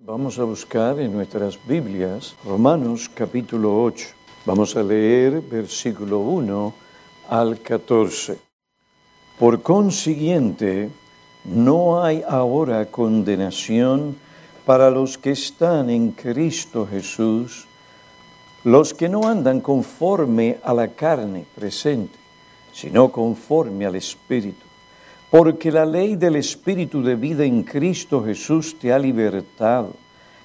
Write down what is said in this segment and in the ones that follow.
Vamos a buscar en nuestras Biblias Romanos capítulo 8. Vamos a leer versículo 1 al 14. Por consiguiente, no hay ahora condenación para los que están en Cristo Jesús, los que no andan conforme a la carne presente, sino conforme al Espíritu porque la ley del Espíritu de vida en Cristo Jesús te ha libertado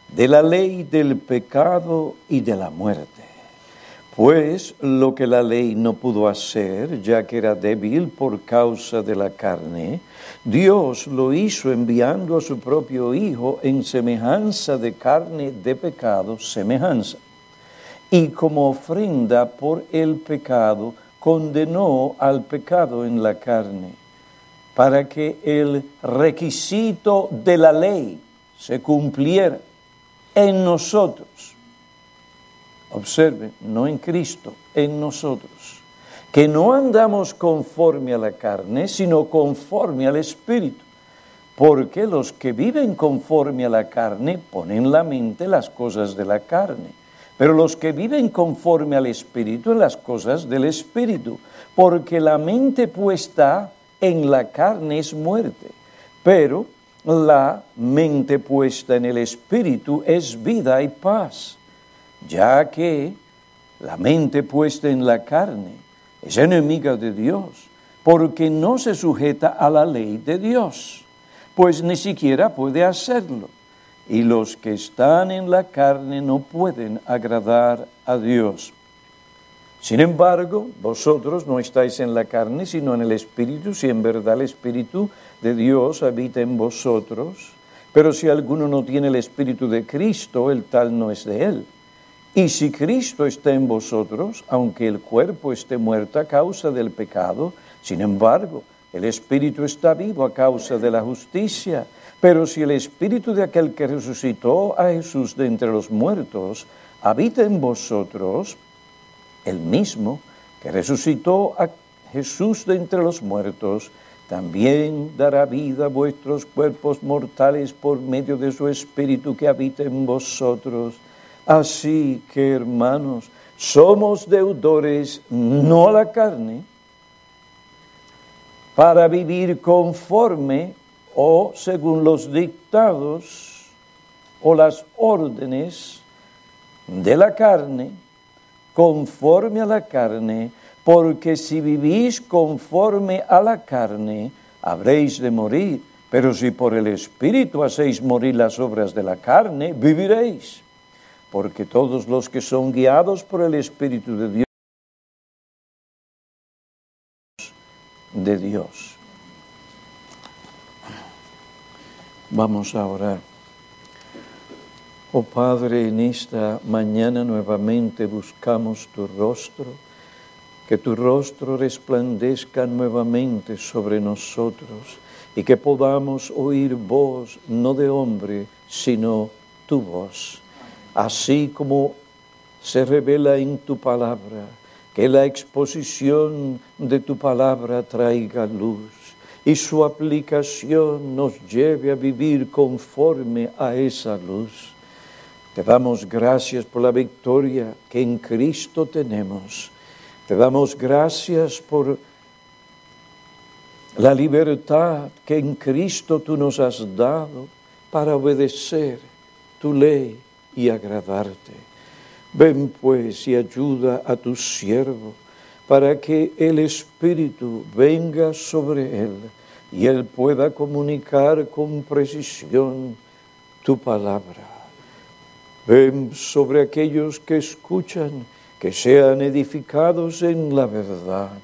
de la ley del pecado y de la muerte. Pues lo que la ley no pudo hacer, ya que era débil por causa de la carne, Dios lo hizo enviando a su propio Hijo en semejanza de carne de pecado, semejanza. Y como ofrenda por el pecado, condenó al pecado en la carne para que el requisito de la ley se cumpliera en nosotros. Observen, no en Cristo, en nosotros. Que no andamos conforme a la carne, sino conforme al Espíritu. Porque los que viven conforme a la carne ponen la mente las cosas de la carne. Pero los que viven conforme al Espíritu en las cosas del Espíritu. Porque la mente puesta en la carne es muerte, pero la mente puesta en el Espíritu es vida y paz, ya que la mente puesta en la carne es enemiga de Dios, porque no se sujeta a la ley de Dios, pues ni siquiera puede hacerlo. Y los que están en la carne no pueden agradar a Dios. Sin embargo, vosotros no estáis en la carne, sino en el Espíritu, si en verdad el Espíritu de Dios habita en vosotros. Pero si alguno no tiene el Espíritu de Cristo, el tal no es de él. Y si Cristo está en vosotros, aunque el cuerpo esté muerto a causa del pecado, sin embargo, el Espíritu está vivo a causa de la justicia. Pero si el Espíritu de aquel que resucitó a Jesús de entre los muertos habita en vosotros, el mismo que resucitó a Jesús de entre los muertos, también dará vida a vuestros cuerpos mortales por medio de su Espíritu que habita en vosotros. Así que, hermanos, somos deudores no a la carne, para vivir conforme o según los dictados o las órdenes de la carne, conforme a la carne, porque si vivís conforme a la carne, habréis de morir. Pero si por el Espíritu hacéis morir las obras de la carne, viviréis. Porque todos los que son guiados por el Espíritu de Dios, de Dios. Vamos a orar. Oh Padre, en esta mañana nuevamente buscamos tu rostro, que tu rostro resplandezca nuevamente sobre nosotros y que podamos oír voz no de hombre, sino tu voz. Así como se revela en tu palabra, que la exposición de tu palabra traiga luz y su aplicación nos lleve a vivir conforme a esa luz. Te damos gracias por la victoria que en Cristo tenemos. Te damos gracias por la libertad que en Cristo tú nos has dado para obedecer tu ley y agradarte. Ven pues y ayuda a tu siervo para que el Espíritu venga sobre él y él pueda comunicar con precisión tu palabra. Ven sobre aquellos que escuchan, que sean edificados en la verdad.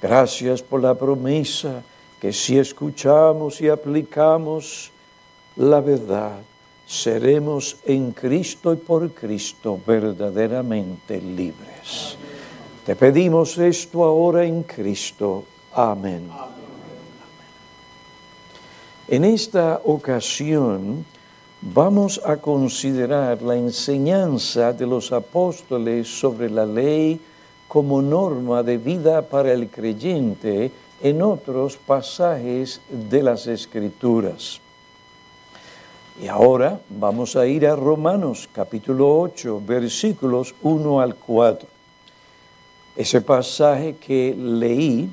Gracias por la promesa que si escuchamos y aplicamos la verdad, seremos en Cristo y por Cristo verdaderamente libres. Te pedimos esto ahora en Cristo. Amén. En esta ocasión, vamos a considerar la enseñanza de los apóstoles sobre la ley como norma de vida para el creyente en otros pasajes de las Escrituras. Y ahora vamos a ir a Romanos capítulo 8, versículos 1 al 4. Ese pasaje que leí,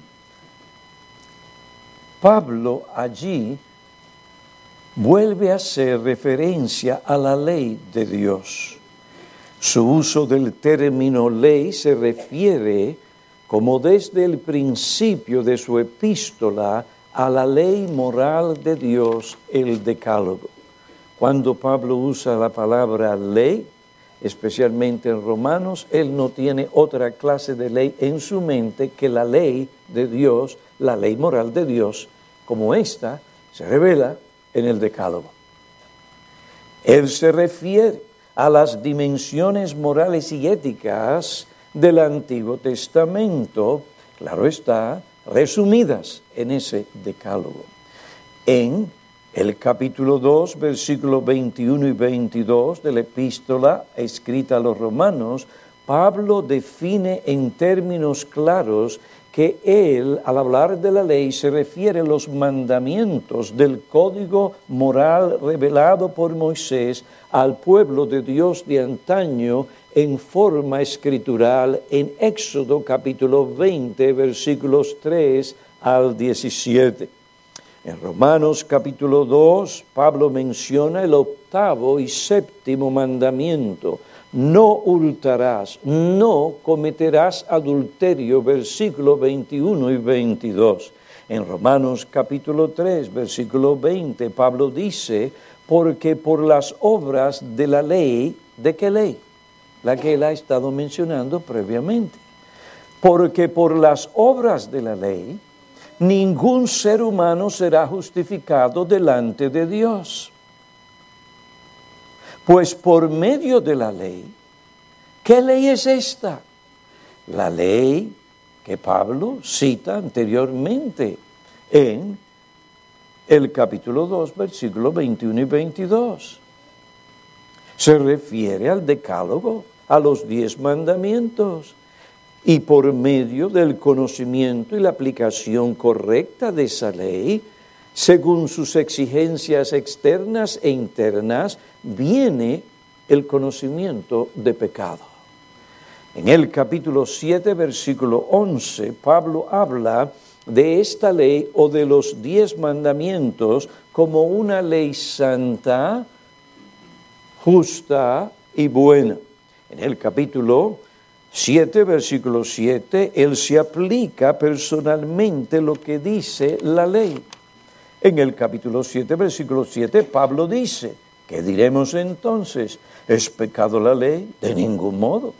Pablo allí vuelve a hacer referencia a la ley de Dios. Su uso del término ley se refiere como desde el principio de su epístola a la ley moral de Dios, el decálogo. Cuando Pablo usa la palabra ley, especialmente en Romanos, él no tiene otra clase de ley en su mente que la ley de Dios, la ley moral de Dios, como esta se revela en el Decálogo. Él se refiere a las dimensiones morales y éticas del Antiguo Testamento, claro está, resumidas en ese Decálogo. En el capítulo 2, versículos 21 y 22 de la epístola escrita a los romanos, Pablo define en términos claros que él, al hablar de la ley, se refiere a los mandamientos del código moral revelado por Moisés al pueblo de Dios de antaño en forma escritural en Éxodo capítulo 20, versículos 3 al 17. En Romanos capítulo 2, Pablo menciona el octavo y séptimo mandamiento. No hurtarás, no cometerás adulterio, versículo 21 y 22. En Romanos capítulo 3, versículo 20, Pablo dice, porque por las obras de la ley, ¿de qué ley? La que él ha estado mencionando previamente. Porque por las obras de la ley, ningún ser humano será justificado delante de Dios. Pues por medio de la ley, ¿qué ley es esta? La ley que Pablo cita anteriormente en el capítulo 2, versículos 21 y 22. Se refiere al decálogo, a los diez mandamientos y por medio del conocimiento y la aplicación correcta de esa ley, según sus exigencias externas e internas, viene el conocimiento de pecado. En el capítulo 7, versículo 11, Pablo habla de esta ley o de los diez mandamientos como una ley santa, justa y buena. En el capítulo 7, versículo 7, Él se aplica personalmente lo que dice la ley. En el capítulo 7, versículo 7, Pablo dice, ¿qué diremos entonces? ¿Es pecado la ley? De ningún modo.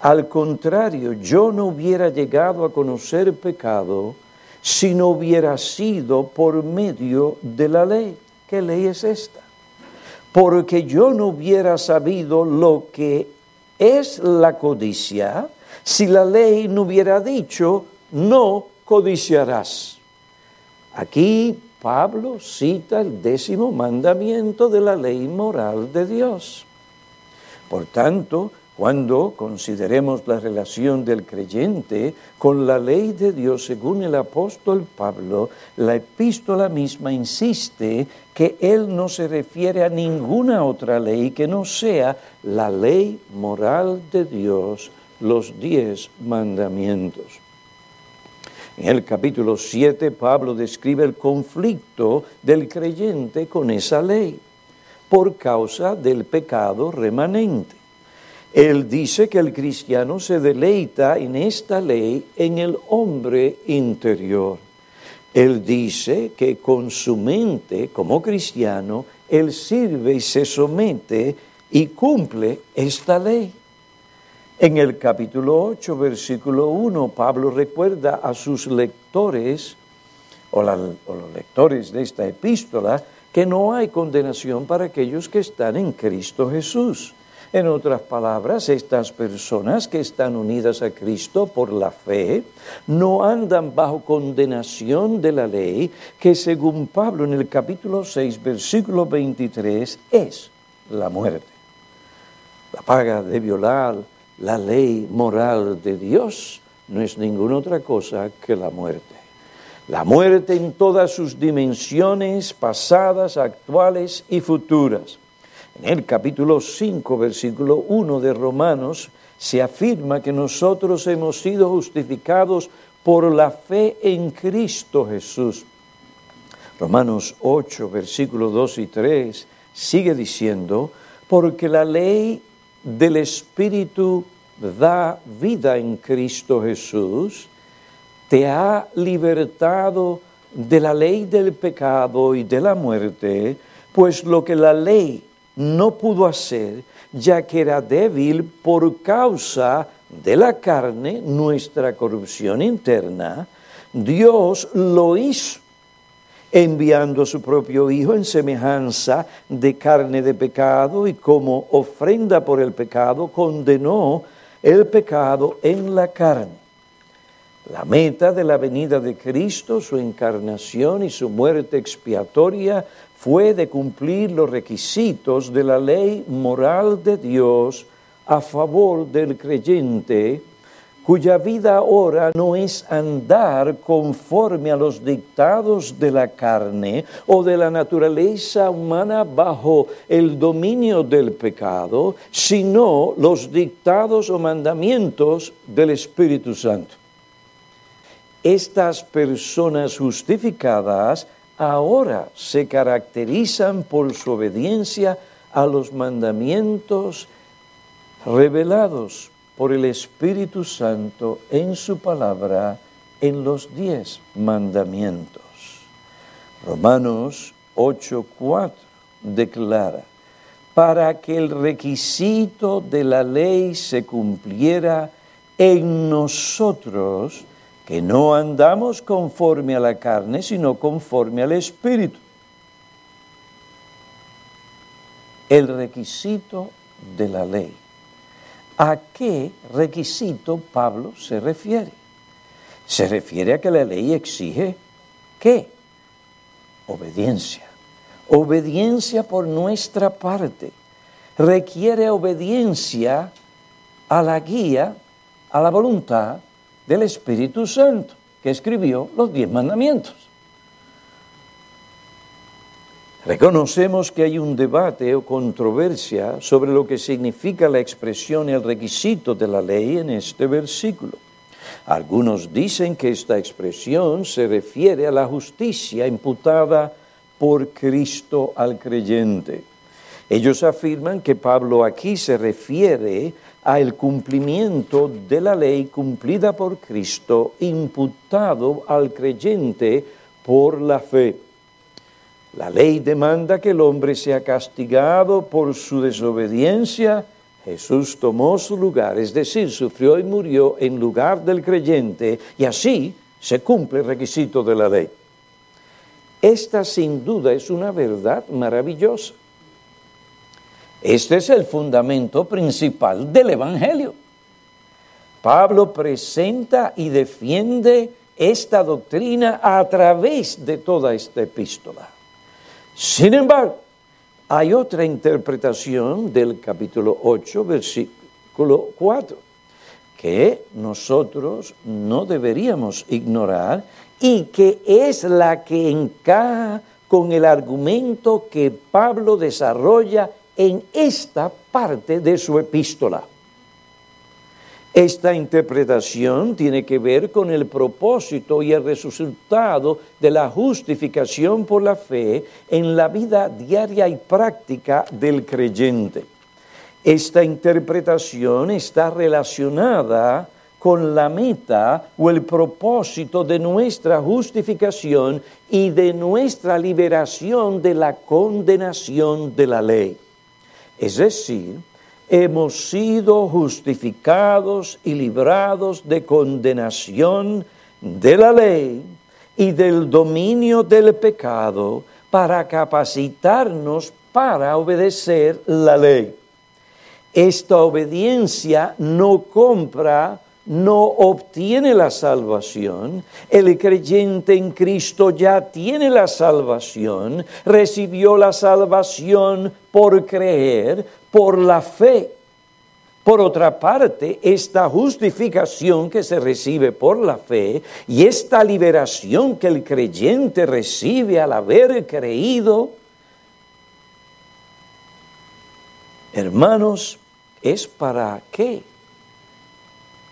Al contrario, yo no hubiera llegado a conocer pecado si no hubiera sido por medio de la ley. ¿Qué ley es esta? Porque yo no hubiera sabido lo que es la codicia si la ley no hubiera dicho, no codiciarás. Aquí Pablo cita el décimo mandamiento de la ley moral de Dios. Por tanto, cuando consideremos la relación del creyente con la ley de Dios según el apóstol Pablo, la epístola misma insiste que él no se refiere a ninguna otra ley que no sea la ley moral de Dios, los diez mandamientos. En el capítulo 7 Pablo describe el conflicto del creyente con esa ley por causa del pecado remanente. Él dice que el cristiano se deleita en esta ley en el hombre interior. Él dice que con su mente, como cristiano, él sirve y se somete y cumple esta ley. En el capítulo 8, versículo 1, Pablo recuerda a sus lectores, o, los lectores de esta epístola, que no hay condenación para aquellos que están en Cristo Jesús. En otras palabras, estas personas que están unidas a Cristo por la fe no andan bajo condenación de la ley, que según Pablo en el capítulo 6, versículo 23, es la muerte. La paga de violar la ley moral de Dios no es ninguna otra cosa que la muerte. La muerte en todas sus dimensiones, pasadas, actuales y futuras. En el capítulo 5, versículo 1 de Romanos, se afirma que nosotros hemos sido justificados por la fe en Cristo Jesús. Romanos 8, versículos 2 y 3 sigue diciendo, porque la ley del Espíritu da vida en Cristo Jesús, te ha libertado de la ley del pecado y de la muerte, pues lo que la ley no pudo hacer, ya que era débil por causa de la carne, nuestra corrupción interna, Dios lo hizo, enviando a su propio Hijo en semejanza de carne de pecado y como ofrenda por el pecado condenó el pecado en la carne. La meta de la venida de Cristo, su encarnación y su muerte expiatoria fue de cumplir los requisitos de la ley moral de Dios a favor del creyente, cuya vida ahora no es andar conforme a los dictados de la carne o de la naturaleza humana bajo el dominio del pecado, sino los dictados o mandamientos del Espíritu Santo. Estas personas justificadas ahora se caracterizan por su obediencia a los mandamientos revelados por el Espíritu Santo en su palabra en los diez mandamientos. Romanos 8:4 declara, para que el requisito de la ley se cumpliera en nosotros, que no andamos conforme a la carne, sino conforme al Espíritu. El requisito de la ley. ¿A qué requisito Pablo se refiere? Se refiere a que la ley exige qué? Obediencia. Obediencia por nuestra parte. Requiere obediencia a la guía, a la voluntad del Espíritu Santo, que escribió los diez mandamientos. Reconocemos que hay un debate o controversia sobre lo que significa la expresión y el requisito de la ley en este versículo. Algunos dicen que esta expresión se refiere a la justicia imputada por Cristo al creyente. Ellos afirman que Pablo aquí se refiere al cumplimiento de la ley cumplida por Cristo, imputado al creyente por la fe. La ley demanda que el hombre sea castigado por su desobediencia. Jesús tomó su lugar, es decir, sufrió y murió en lugar del creyente, y así se cumple el requisito de la ley. Esta sin duda es una verdad maravillosa. Este es el fundamento principal del Evangelio. Pablo presenta y defiende esta doctrina a través de toda esta epístola. Sin embargo, hay otra interpretación del capítulo 8, versículo 4, que nosotros no deberíamos ignorar y que es la que encaja con el argumento que Pablo desarrolla en esta parte de su epístola. Esta interpretación tiene que ver con el propósito y el resultado de la justificación por la fe en la vida diaria y práctica del creyente. Esta interpretación está relacionada con la meta o el propósito de nuestra justificación y de nuestra liberación de la condenación de la ley. Es decir, hemos sido justificados y librados de condenación de la ley y del dominio del pecado para capacitarnos para obedecer la ley. Esta obediencia no compra no obtiene la salvación, el creyente en Cristo ya tiene la salvación, recibió la salvación por creer, por la fe. Por otra parte, esta justificación que se recibe por la fe y esta liberación que el creyente recibe al haber creído, hermanos, ¿es para qué?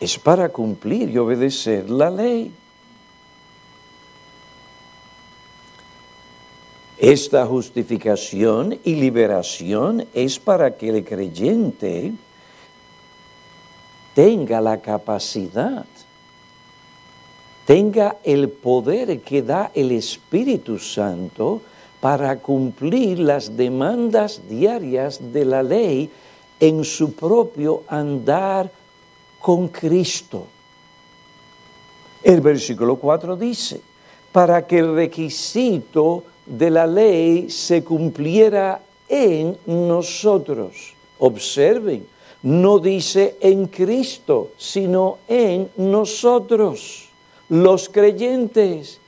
Es para cumplir y obedecer la ley. Esta justificación y liberación es para que el creyente tenga la capacidad, tenga el poder que da el Espíritu Santo para cumplir las demandas diarias de la ley en su propio andar con Cristo. El versículo 4 dice, para que el requisito de la ley se cumpliera en nosotros. Observen, no dice en Cristo, sino en nosotros, los creyentes.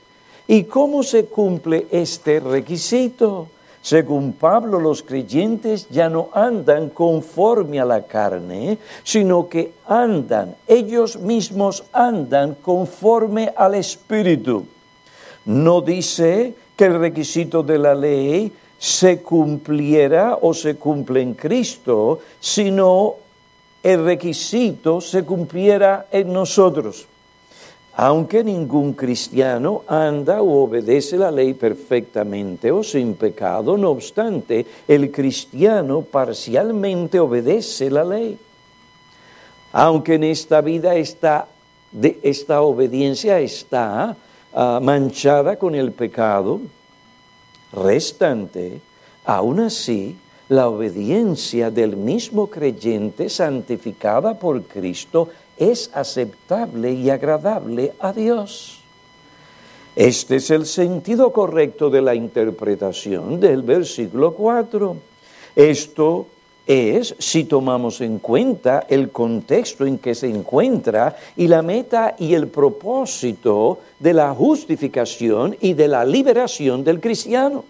¿Y cómo se cumple este requisito? Según Pablo, los creyentes ya no andan conforme a la carne, sino que andan, ellos mismos andan conforme al Espíritu. No dice que el requisito de la ley se cumpliera o se cumple en Cristo, sino el requisito se cumpliera en nosotros. Aunque ningún cristiano anda o obedece la ley perfectamente o sin pecado, no obstante, el cristiano parcialmente obedece la ley. Aunque en esta vida esta, de, esta obediencia está ah, manchada con el pecado, restante, aún así, la obediencia del mismo creyente santificada por Cristo es aceptable y agradable a Dios. Este es el sentido correcto de la interpretación del versículo 4. Esto es si tomamos en cuenta el contexto en que se encuentra y la meta y el propósito de la justificación y de la liberación del cristiano.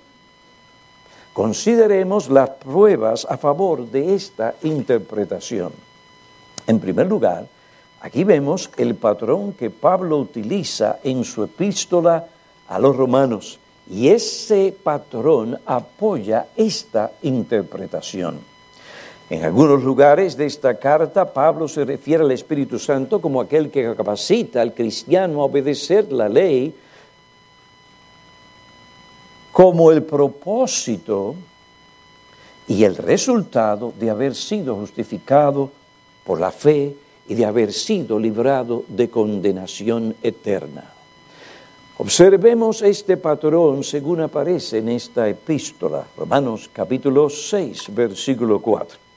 Consideremos las pruebas a favor de esta interpretación. En primer lugar, aquí vemos el patrón que Pablo utiliza en su epístola a los romanos y ese patrón apoya esta interpretación. En algunos lugares de esta carta, Pablo se refiere al Espíritu Santo como aquel que capacita al cristiano a obedecer la ley, como el propósito y el resultado de haber sido justificado por la fe y de haber sido librado de condenación eterna. Observemos este patrón según aparece en esta epístola, Romanos capítulo 6, versículo 4.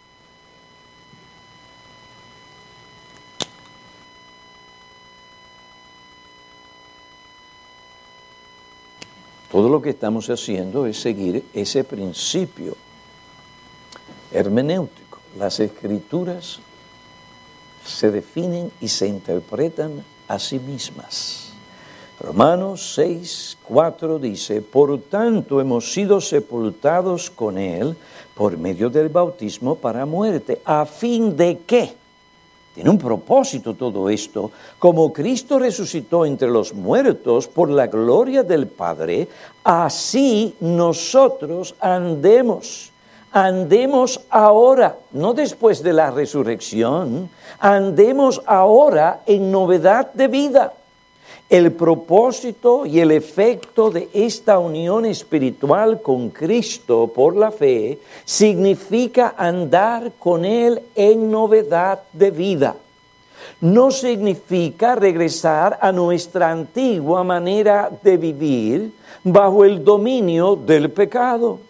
Todo lo que estamos haciendo es seguir ese principio hermenéutico. Las escrituras se definen y se interpretan a sí mismas. Romanos 6, 4 dice, por tanto hemos sido sepultados con Él por medio del bautismo para muerte, a fin de que tiene un propósito todo esto. Como Cristo resucitó entre los muertos por la gloria del Padre, así nosotros andemos. Andemos ahora, no después de la resurrección, andemos ahora en novedad de vida. El propósito y el efecto de esta unión espiritual con Cristo por la fe significa andar con Él en novedad de vida. No significa regresar a nuestra antigua manera de vivir bajo el dominio del pecado.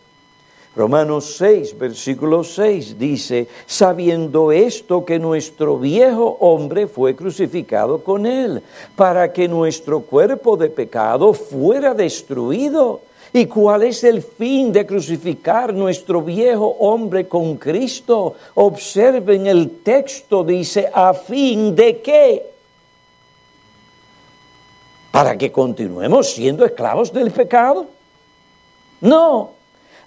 Romanos 6, versículo 6 dice, sabiendo esto que nuestro viejo hombre fue crucificado con él, para que nuestro cuerpo de pecado fuera destruido. ¿Y cuál es el fin de crucificar nuestro viejo hombre con Cristo? Observen el texto, dice, a fin de qué? Para que continuemos siendo esclavos del pecado. No,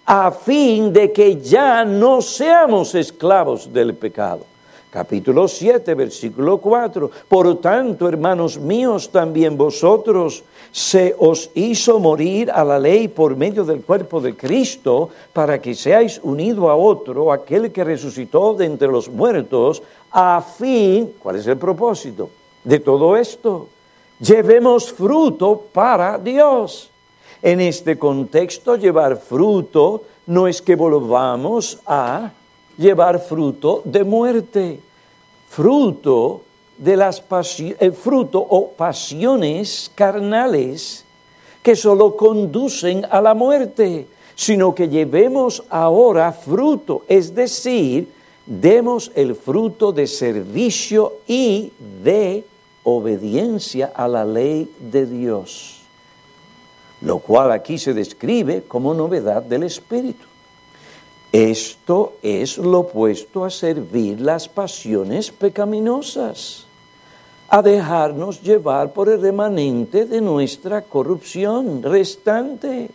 a fin de que ya no seamos esclavos del pecado. capítulo 7, versículo 4. Por tanto, hermanos míos, también vosotros se os hizo morir a la ley por medio del cuerpo de Cristo, para que seáis unido a otro, aquel que resucitó de entre los muertos, a fin, ¿cuál es el propósito de todo esto? Llevemos fruto para Dios. En este contexto, llevar fruto no es que volvamos a llevar fruto de muerte, fruto de las el fruto o pasiones carnales que solo conducen a la muerte, sino que llevemos ahora fruto, es decir, demos el fruto de servicio y de obediencia a la ley de Dios, lo cual aquí se describe como novedad del Espíritu. Esto es lo opuesto a servir las pasiones pecaminosas, a dejarnos llevar por el remanente de nuestra corrupción restante.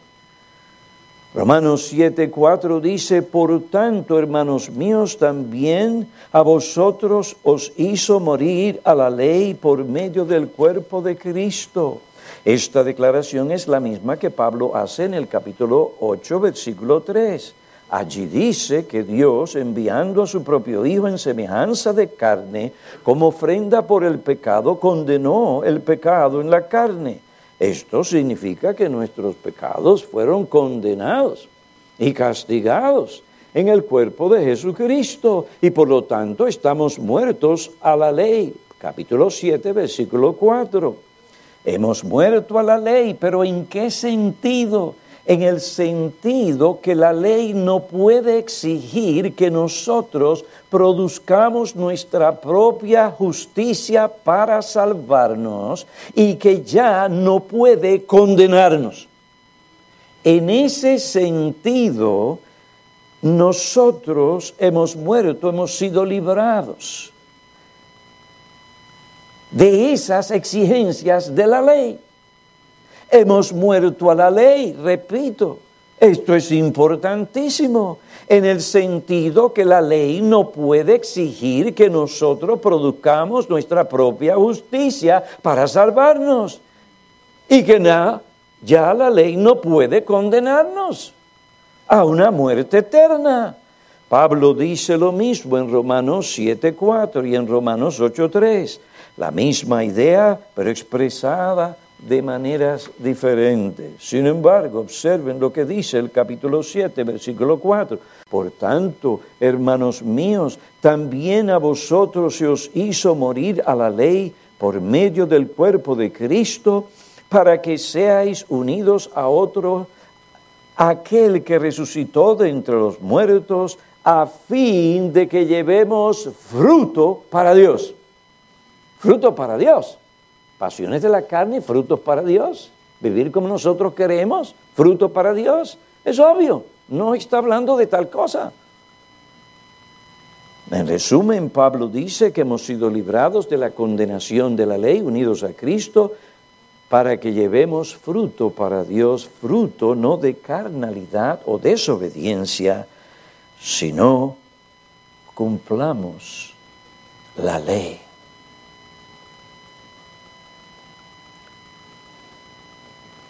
Romanos 7:4 dice, por tanto, hermanos míos, también a vosotros os hizo morir a la ley por medio del cuerpo de Cristo. Esta declaración es la misma que Pablo hace en el capítulo 8, versículo 3 Allí dice que Dios, enviando a su propio Hijo en semejanza de carne, como ofrenda por el pecado, condenó el pecado en la carne. Esto significa que nuestros pecados fueron condenados y castigados en el cuerpo de Jesucristo y por lo tanto estamos muertos a la ley. Capítulo 7, versículo 4. Hemos muerto a la ley, pero ¿en qué sentido? en el sentido que la ley no puede exigir que nosotros produzcamos nuestra propia justicia para salvarnos y que ya no puede condenarnos. En ese sentido, nosotros hemos muerto, hemos sido librados de esas exigencias de la ley. Hemos muerto a la ley, repito. Esto es importantísimo en el sentido que la ley no puede exigir que nosotros produzcamos nuestra propia justicia para salvarnos y que ya la ley no puede condenarnos a una muerte eterna. Pablo dice lo mismo en Romanos 7.4 y en Romanos 8.3, la misma idea pero expresada de maneras diferentes. Sin embargo, observen lo que dice el capítulo 7, versículo 4. Por tanto, hermanos míos, también a vosotros se os hizo morir a la ley por medio del cuerpo de Cristo, para que seáis unidos a otro, aquel que resucitó de entre los muertos, a fin de que llevemos fruto para Dios. Fruto para Dios pasiones de la carne, frutos para Dios. Vivir como nosotros queremos, fruto para Dios. Es obvio, no está hablando de tal cosa. En resumen, Pablo dice que hemos sido librados de la condenación de la ley, unidos a Cristo, para que llevemos fruto para Dios, fruto no de carnalidad o desobediencia, sino cumplamos la ley.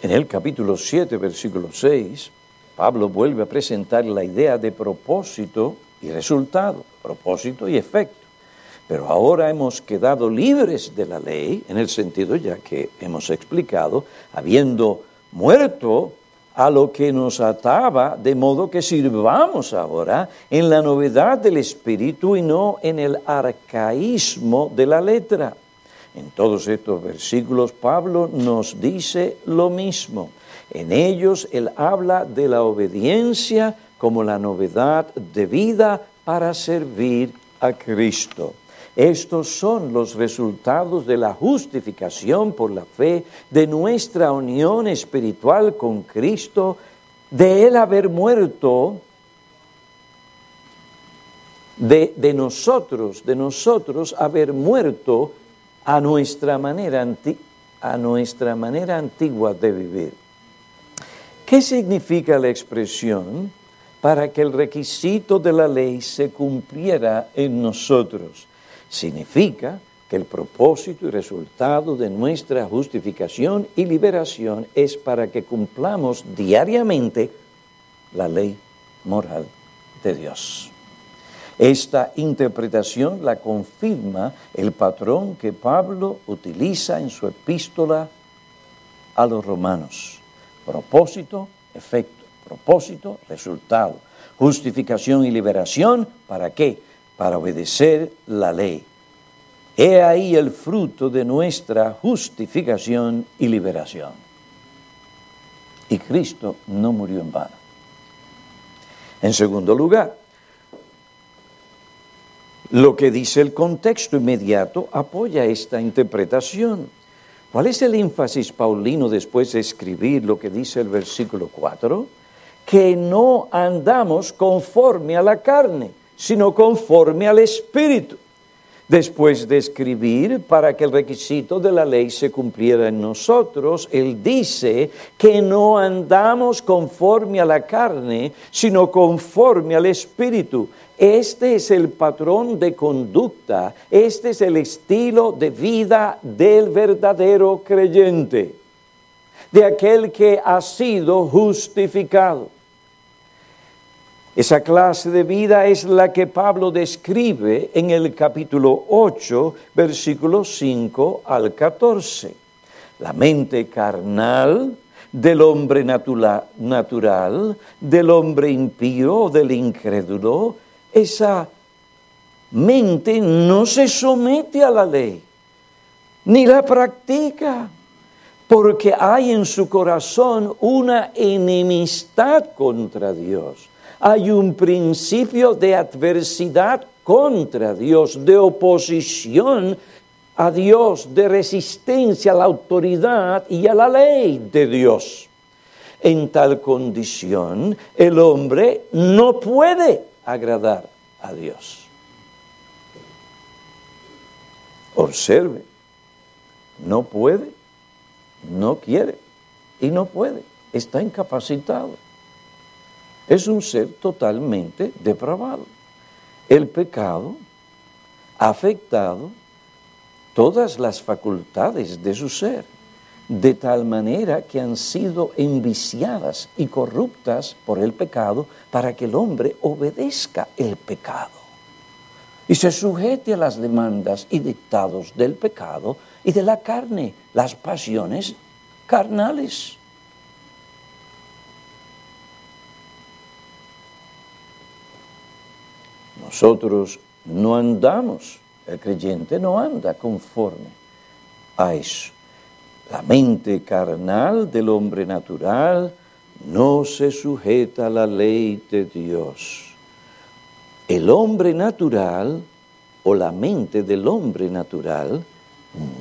En el capítulo 7, versículo 6, Pablo vuelve a presentar la idea de propósito y resultado, propósito y efecto. Pero ahora hemos quedado libres de la ley, en el sentido ya que hemos explicado, habiendo muerto a lo que nos ataba, de modo que sirvamos ahora en la novedad del espíritu y no en el arcaísmo de la letra. En todos estos versículos Pablo nos dice lo mismo. En ellos él habla de la obediencia como la novedad de vida para servir a Cristo. Estos son los resultados de la justificación por la fe, de nuestra unión espiritual con Cristo, de él haber muerto, de, de nosotros, de nosotros haber muerto a nuestra manera, a nuestra manera antigua de vivir. ¿Qué significa la expresión para que el requisito de la ley se cumpliera en nosotros? Significa que el propósito y resultado de nuestra justificación y liberación es para que cumplamos diariamente la ley moral de Dios. Esta interpretación la confirma el patrón que Pablo utiliza en su epístola a los romanos. Propósito, efecto. Propósito, resultado. Justificación y liberación, ¿para qué? Para obedecer la ley. He ahí el fruto de nuestra justificación y liberación. Y Cristo no murió en vano. En segundo lugar, lo que dice el contexto inmediato apoya esta interpretación. ¿Cuál es el énfasis paulino después de escribir lo que dice el versículo 4? Que no andamos conforme a la carne, sino conforme al Espíritu. Después de escribir para que el requisito de la ley se cumpliera en nosotros, Él dice que no andamos conforme a la carne, sino conforme al Espíritu. Este es el patrón de conducta, este es el estilo de vida del verdadero creyente, de aquel que ha sido justificado. Esa clase de vida es la que Pablo describe en el capítulo 8, versículos 5 al 14. La mente carnal del hombre natural, del hombre impío, del incrédulo, esa mente no se somete a la ley, ni la practica, porque hay en su corazón una enemistad contra Dios. Hay un principio de adversidad contra Dios, de oposición a Dios, de resistencia a la autoridad y a la ley de Dios. En tal condición, el hombre no puede agradar a Dios. Observe, no puede, no quiere y no puede, está incapacitado. Es un ser totalmente depravado. El pecado ha afectado todas las facultades de su ser de tal manera que han sido enviciadas y corruptas por el pecado para que el hombre obedezca el pecado y se sujete a las demandas y dictados del pecado y de la carne, las pasiones carnales. Nosotros no andamos, el creyente no anda conforme a eso. La mente carnal del hombre natural no se sujeta a la ley de Dios. El hombre natural o la mente del hombre natural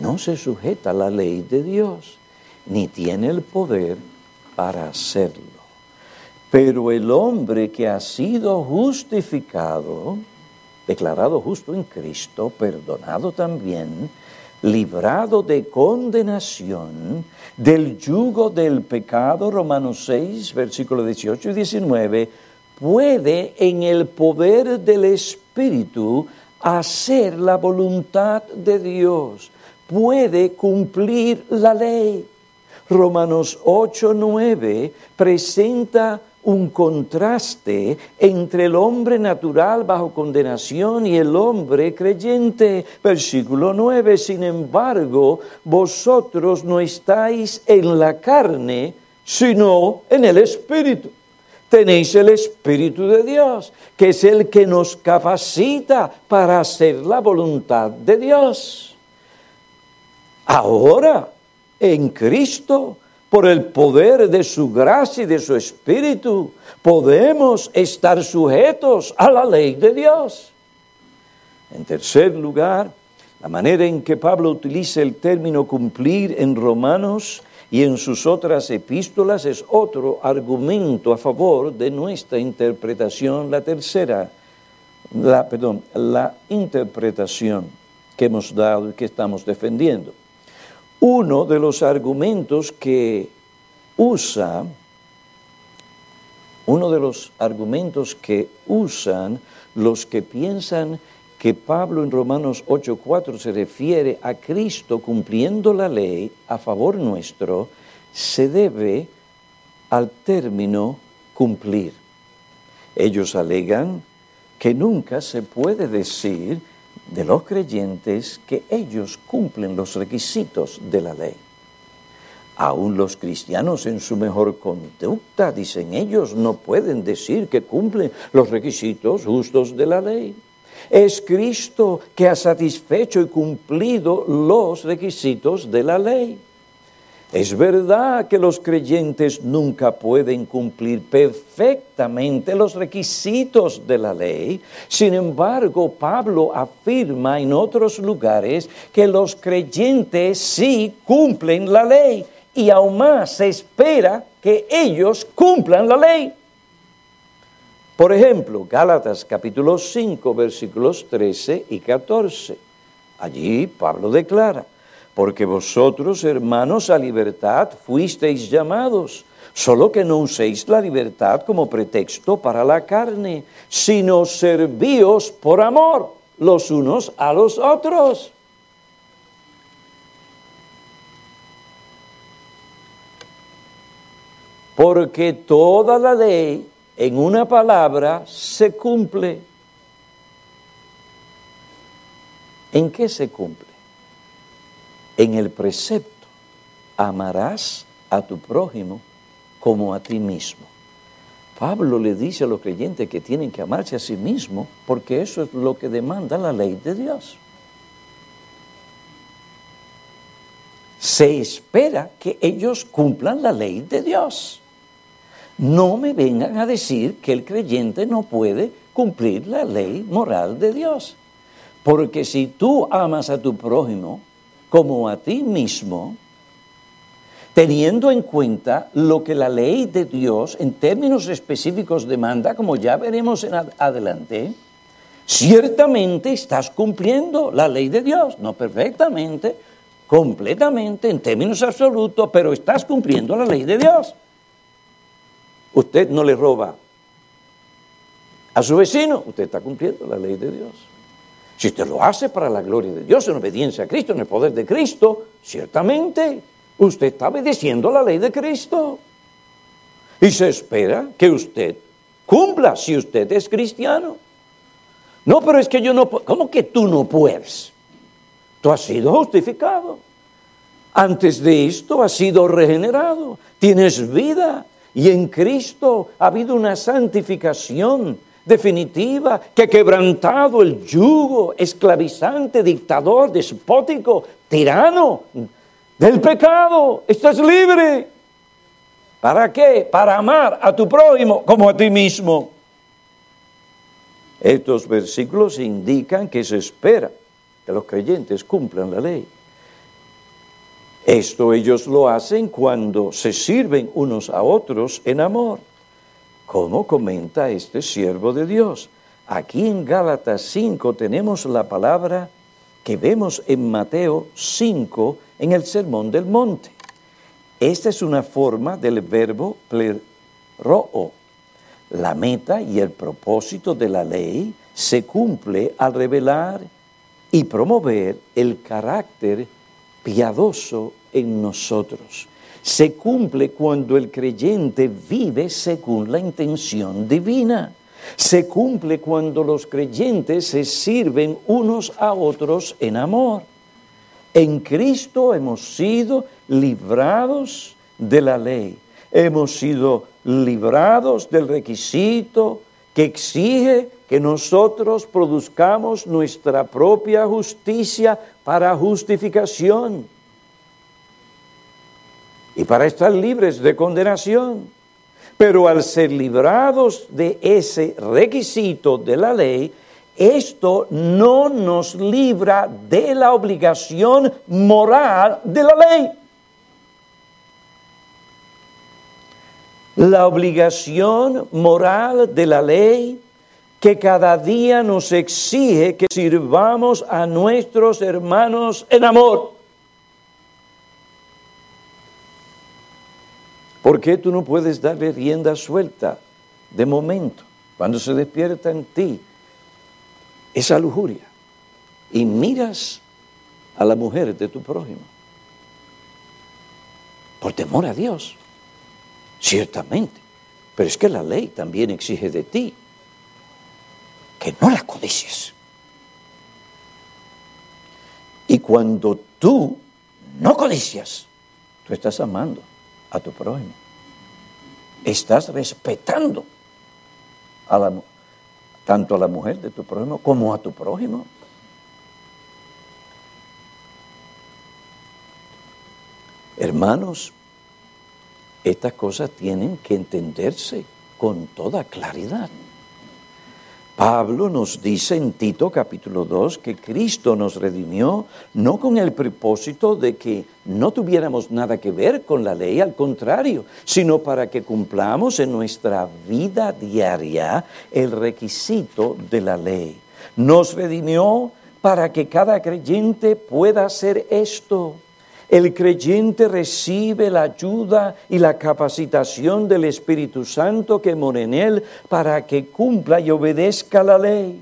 no se sujeta a la ley de Dios, ni tiene el poder para hacerlo. Pero el hombre que ha sido justificado, declarado justo en Cristo, perdonado también, librado de condenación del yugo del pecado, Romanos 6, versículos 18 y 19, puede en el poder del Espíritu hacer la voluntad de Dios, puede cumplir la ley. Romanos 8, 9 presenta un contraste entre el hombre natural bajo condenación y el hombre creyente. Versículo 9, sin embargo, vosotros no estáis en la carne, sino en el Espíritu. Tenéis el Espíritu de Dios, que es el que nos capacita para hacer la voluntad de Dios. Ahora, en Cristo, por el poder de su gracia y de su espíritu, podemos estar sujetos a la ley de Dios. En tercer lugar, la manera en que Pablo utiliza el término cumplir en Romanos y en sus otras epístolas es otro argumento a favor de nuestra interpretación, la tercera, la, perdón, la interpretación que hemos dado y que estamos defendiendo uno de los argumentos que usa, uno de los argumentos que usan los que piensan que Pablo en Romanos 8:4 se refiere a Cristo cumpliendo la ley a favor nuestro, se debe al término cumplir. Ellos alegan que nunca se puede decir de los creyentes que ellos cumplen los requisitos de la ley. Aún los cristianos en su mejor conducta, dicen ellos, no pueden decir que cumplen los requisitos justos de la ley. Es Cristo que ha satisfecho y cumplido los requisitos de la ley. Es verdad que los creyentes nunca pueden cumplir perfectamente los requisitos de la ley. Sin embargo, Pablo afirma en otros lugares que los creyentes sí cumplen la ley y aún más se espera que ellos cumplan la ley. Por ejemplo, Gálatas capítulo 5 versículos 13 y 14. Allí Pablo declara, porque vosotros, hermanos, a libertad fuisteis llamados, solo que no uséis la libertad como pretexto para la carne, sino servíos por amor los unos a los otros. Porque toda la ley en una palabra se cumple. ¿En qué se cumple? En el precepto, amarás a tu prójimo como a ti mismo. Pablo le dice a los creyentes que tienen que amarse a sí mismos porque eso es lo que demanda la ley de Dios. Se espera que ellos cumplan la ley de Dios. No me vengan a decir que el creyente no puede cumplir la ley moral de Dios. Porque si tú amas a tu prójimo como a ti mismo, teniendo en cuenta lo que la ley de Dios en términos específicos demanda, como ya veremos en adelante, ciertamente estás cumpliendo la ley de Dios, no perfectamente, completamente, en términos absolutos, pero estás cumpliendo la ley de Dios. Usted no le roba a su vecino, usted está cumpliendo la ley de Dios. Si usted lo hace para la gloria de Dios, en obediencia a Cristo, en el poder de Cristo, ciertamente usted está obedeciendo la ley de Cristo. Y se espera que usted cumpla si usted es cristiano. No, pero es que yo no puedo. ¿Cómo que tú no puedes? Tú has sido justificado. Antes de esto has sido regenerado. Tienes vida. Y en Cristo ha habido una santificación definitiva que quebrantado el yugo esclavizante, dictador, despótico, tirano del pecado. Estás libre. ¿Para qué? Para amar a tu prójimo como a ti mismo. Estos versículos indican que se espera que los creyentes cumplan la ley. Esto ellos lo hacen cuando se sirven unos a otros en amor. Como comenta este siervo de Dios? Aquí en Gálatas 5 tenemos la palabra que vemos en Mateo 5 en el Sermón del Monte. Esta es una forma del verbo pleroo. La meta y el propósito de la ley se cumple al revelar y promover el carácter piadoso en nosotros. Se cumple cuando el creyente vive según la intención divina. Se cumple cuando los creyentes se sirven unos a otros en amor. En Cristo hemos sido librados de la ley. Hemos sido librados del requisito que exige que nosotros produzcamos nuestra propia justicia para justificación y para estar libres de condenación. Pero al ser librados de ese requisito de la ley, esto no nos libra de la obligación moral de la ley. La obligación moral de la ley que cada día nos exige que sirvamos a nuestros hermanos en amor. ¿Por qué tú no puedes darle rienda suelta de momento cuando se despierta en ti esa lujuria, y miras a la mujer de tu prójimo. Por temor a Dios, ciertamente. Pero es que la ley también exige de ti que no la codicies. Y cuando tú no codicias, tú estás amando a tu prójimo. Estás respetando a la, tanto a la mujer de tu prójimo como a tu prójimo. Hermanos, estas cosas tienen que entenderse con toda claridad. Pablo nos dice en Tito capítulo 2 que Cristo nos redimió no con el propósito de que no tuviéramos nada que ver con la ley, al contrario, sino para que cumplamos en nuestra vida diaria el requisito de la ley. Nos redimió para que cada creyente pueda hacer esto el creyente recibe la ayuda y la capacitación del Espíritu Santo que mora en él para que cumpla y obedezca la ley.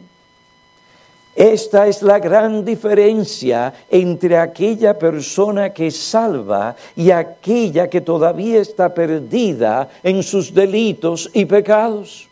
Esta es la gran diferencia entre aquella persona que salva y aquella que todavía está perdida en sus delitos y pecados.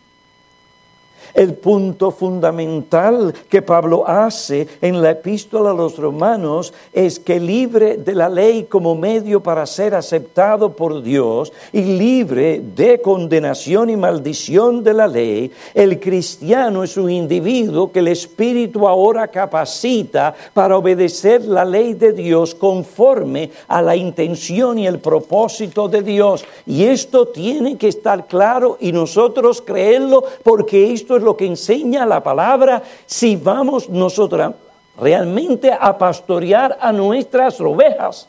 El punto fundamental que Pablo hace en la epístola a los romanos es que libre de la ley como medio para ser aceptado por Dios y libre de condenación y maldición de la ley, el cristiano es un individuo que el Espíritu ahora capacita para obedecer la ley de Dios conforme a la intención y el propósito de Dios. Y esto tiene que estar claro y nosotros creerlo porque esto es lo que enseña la palabra si vamos nosotros realmente a pastorear a nuestras ovejas.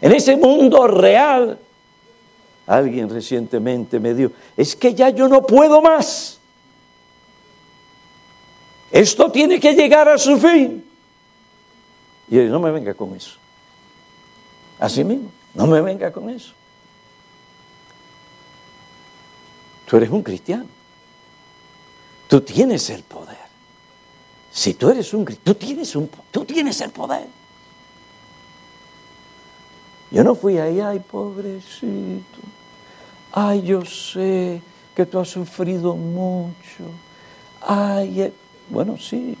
En ese mundo real, alguien recientemente me dijo, es que ya yo no puedo más. Esto tiene que llegar a su fin. Y no me venga con eso. Así mismo, no me venga con eso. Tú eres un cristiano. Tú tienes el poder. Si tú eres un tú tienes, un, tú tienes el poder. Yo no fui ahí, ay, pobrecito. Ay, yo sé que tú has sufrido mucho. Ay, eh, bueno, sí,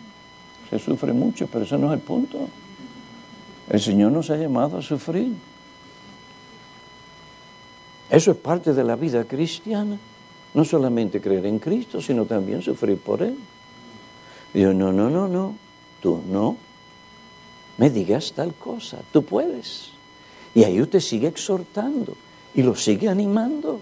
se sufre mucho, pero eso no es el punto. El Señor nos ha llamado a sufrir. Eso es parte de la vida cristiana. No solamente creer en Cristo, sino también sufrir por Él. Dios, no, no, no, no, tú no me digas tal cosa, tú puedes. Y ahí usted sigue exhortando y lo sigue animando.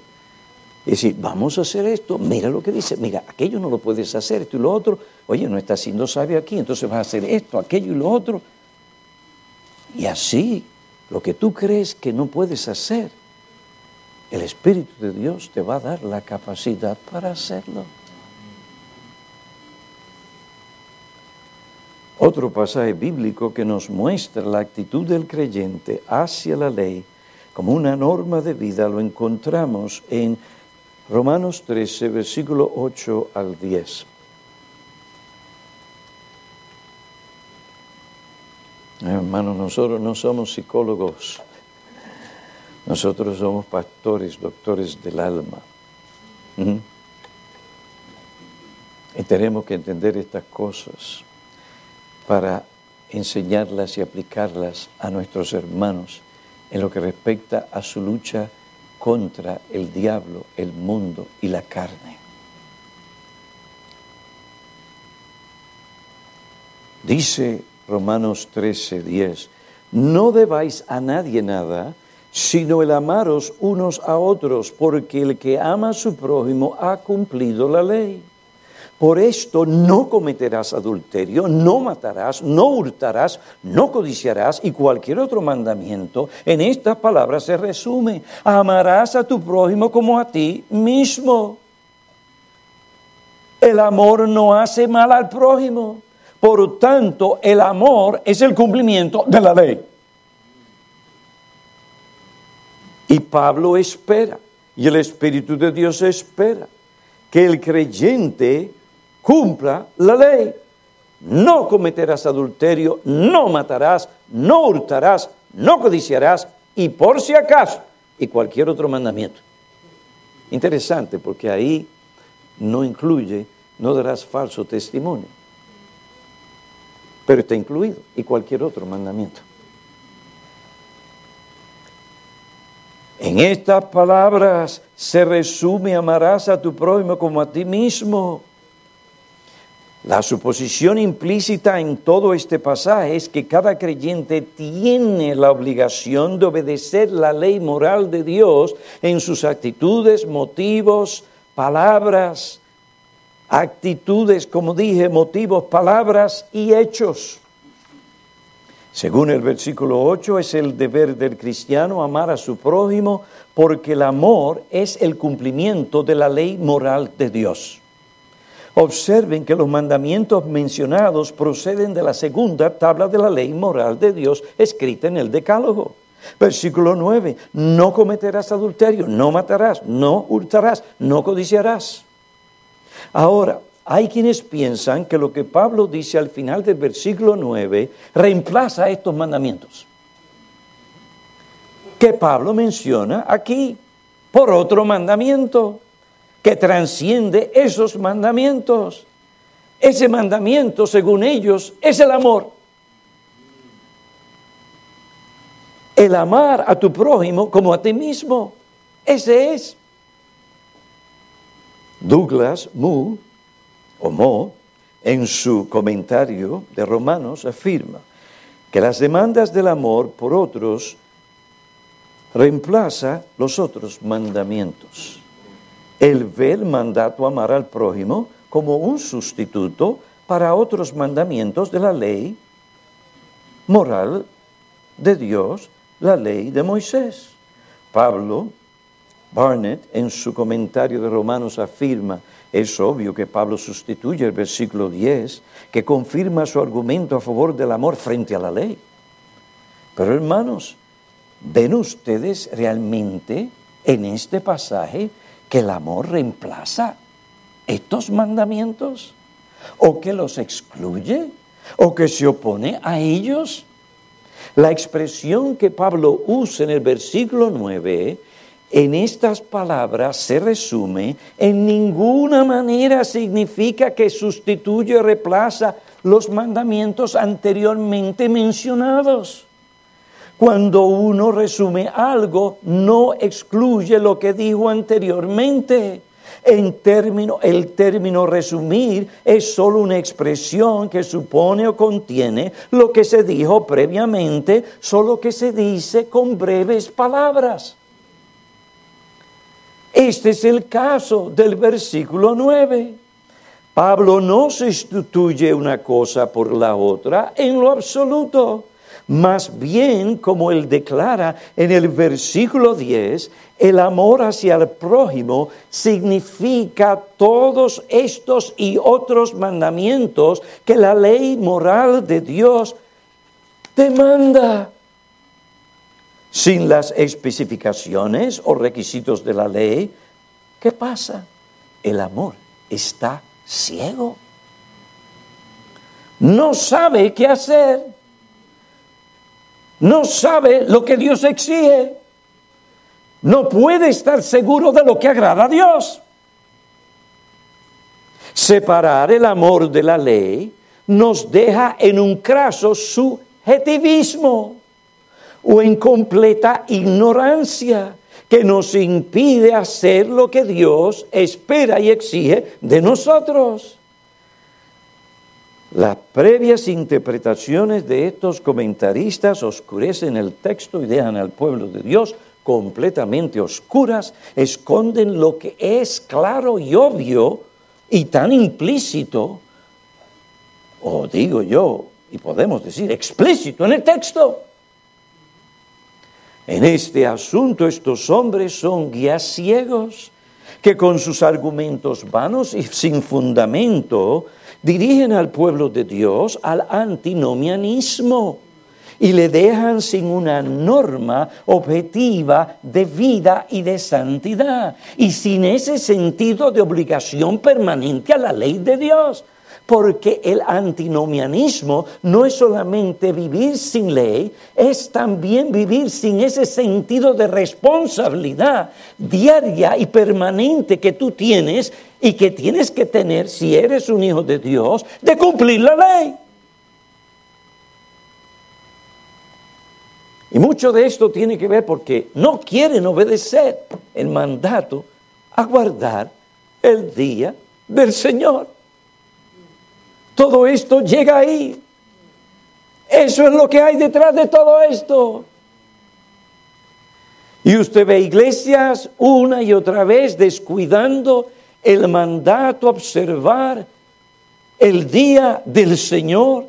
Y decir, vamos a hacer esto, mira lo que dice, mira, aquello no lo puedes hacer, esto y lo otro, oye, no estás siendo sabio aquí, entonces vas a hacer esto, aquello y lo otro. Y así, lo que tú crees que no puedes hacer, el Espíritu de Dios te va a dar la capacidad para hacerlo. Otro pasaje bíblico que nos muestra la actitud del creyente hacia la ley como una norma de vida lo encontramos en Romanos 13, versículo 8 al 10. Hermanos, nosotros no somos psicólogos. Nosotros somos pastores, doctores del alma. Y tenemos que entender estas cosas para enseñarlas y aplicarlas a nuestros hermanos en lo que respecta a su lucha contra el diablo, el mundo y la carne. Dice Romanos 13, 10, no debáis a nadie nada, sino el amaros unos a otros, porque el que ama a su prójimo ha cumplido la ley. Por esto no cometerás adulterio, no matarás, no hurtarás, no codiciarás y cualquier otro mandamiento. En estas palabras se resume, amarás a tu prójimo como a ti mismo. El amor no hace mal al prójimo. Por tanto, el amor es el cumplimiento de la ley. Y Pablo espera, y el Espíritu de Dios espera, que el creyente cumpla la ley. no cometerás adulterio, no matarás, no hurtarás, no codiciarás y por si acaso, y cualquier otro mandamiento. Interesante porque ahí no incluye, no darás falso testimonio, pero está incluido y cualquier otro mandamiento. En estas palabras se resume amarás a tu prójimo como a ti mismo. La suposición implícita en todo este pasaje es que cada creyente tiene la obligación de obedecer la ley moral de Dios en sus actitudes, motivos, palabras, actitudes, como dije, motivos, palabras y hechos. Según el versículo 8, es el deber del cristiano amar a su prójimo porque el amor es el cumplimiento de la ley moral de Dios. Observen que los mandamientos mencionados proceden de la segunda tabla de la ley moral de Dios escrita en el Decálogo. Versículo 9, no cometerás adulterio, no matarás, no hurtarás, no codiciarás. Ahora, hay quienes piensan que lo que Pablo dice al final del versículo 9 reemplaza estos mandamientos. Que Pablo menciona aquí por otro mandamiento que transciende esos mandamientos. Ese mandamiento, según ellos, es el amor. El amar a tu prójimo como a ti mismo. Ese es. Douglas Moo o Mo, en su comentario de Romanos, afirma que las demandas del amor por otros reemplaza los otros mandamientos. Él ve el mandato amar al prójimo como un sustituto para otros mandamientos de la ley moral de Dios, la ley de Moisés. Pablo Barnett en su comentario de Romanos afirma es obvio que Pablo sustituye el versículo 10, que confirma su argumento a favor del amor frente a la ley. Pero hermanos, ¿ven ustedes realmente en este pasaje que el amor reemplaza estos mandamientos? ¿O que los excluye? ¿O que se opone a ellos? La expresión que Pablo usa en el versículo 9 en estas palabras se resume, en ninguna manera significa que sustituye o reemplaza los mandamientos anteriormente mencionados. Cuando uno resume algo, no excluye lo que dijo anteriormente. En término, el término resumir es solo una expresión que supone o contiene lo que se dijo previamente, solo que se dice con breves palabras. Este es el caso del versículo 9. Pablo no sustituye una cosa por la otra en lo absoluto. Más bien, como él declara en el versículo 10, el amor hacia el prójimo significa todos estos y otros mandamientos que la ley moral de Dios demanda sin las especificaciones o requisitos de la ley, ¿qué pasa? El amor está ciego. No sabe qué hacer. No sabe lo que Dios exige. No puede estar seguro de lo que agrada a Dios. Separar el amor de la ley nos deja en un craso subjetivismo o en completa ignorancia que nos impide hacer lo que Dios espera y exige de nosotros. Las previas interpretaciones de estos comentaristas oscurecen el texto y dejan al pueblo de Dios completamente oscuras, esconden lo que es claro y obvio y tan implícito, o digo yo, y podemos decir explícito en el texto. En este asunto estos hombres son guías ciegos que con sus argumentos vanos y sin fundamento dirigen al pueblo de Dios al antinomianismo y le dejan sin una norma objetiva de vida y de santidad y sin ese sentido de obligación permanente a la ley de Dios. Porque el antinomianismo no es solamente vivir sin ley, es también vivir sin ese sentido de responsabilidad diaria y permanente que tú tienes y que tienes que tener si eres un hijo de Dios, de cumplir la ley. Y mucho de esto tiene que ver porque no quieren obedecer el mandato a guardar el día del Señor. Todo esto llega ahí. Eso es lo que hay detrás de todo esto. Y usted ve iglesias una y otra vez descuidando el mandato a observar el día del Señor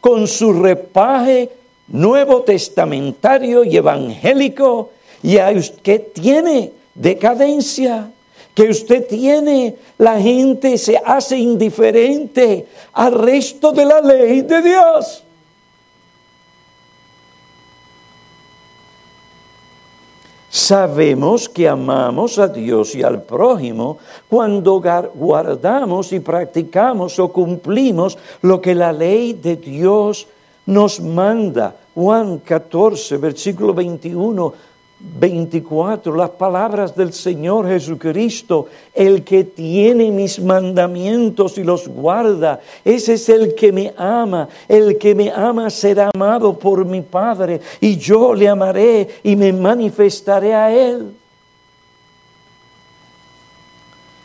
con su repaje nuevo testamentario y evangélico, y a usted tiene decadencia, que usted tiene, la gente se hace indiferente al resto de la ley de Dios. Sabemos que amamos a Dios y al prójimo cuando guardamos y practicamos o cumplimos lo que la ley de Dios nos manda. Juan 14, versículo 21, 24, las palabras del Señor Jesucristo, el que tiene mis mandamientos y los guarda, ese es el que me ama, el que me ama será amado por mi Padre, y yo le amaré y me manifestaré a él.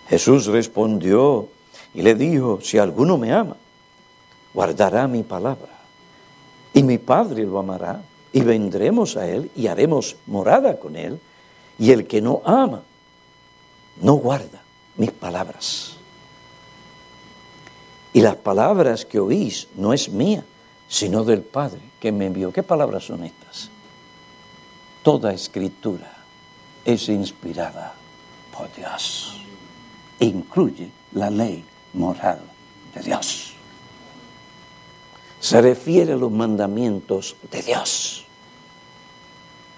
Jesús respondió y le dijo, si alguno me ama, guardará mi palabra y mi Padre lo amará, y vendremos a Él y haremos morada con Él, y el que no ama, no guarda mis palabras. Y las palabras que oís no es mía, sino del Padre que me envió. ¿Qué palabras son estas? Toda escritura es inspirada por Dios. Incluye la ley moral de Dios se refiere a los mandamientos de Dios.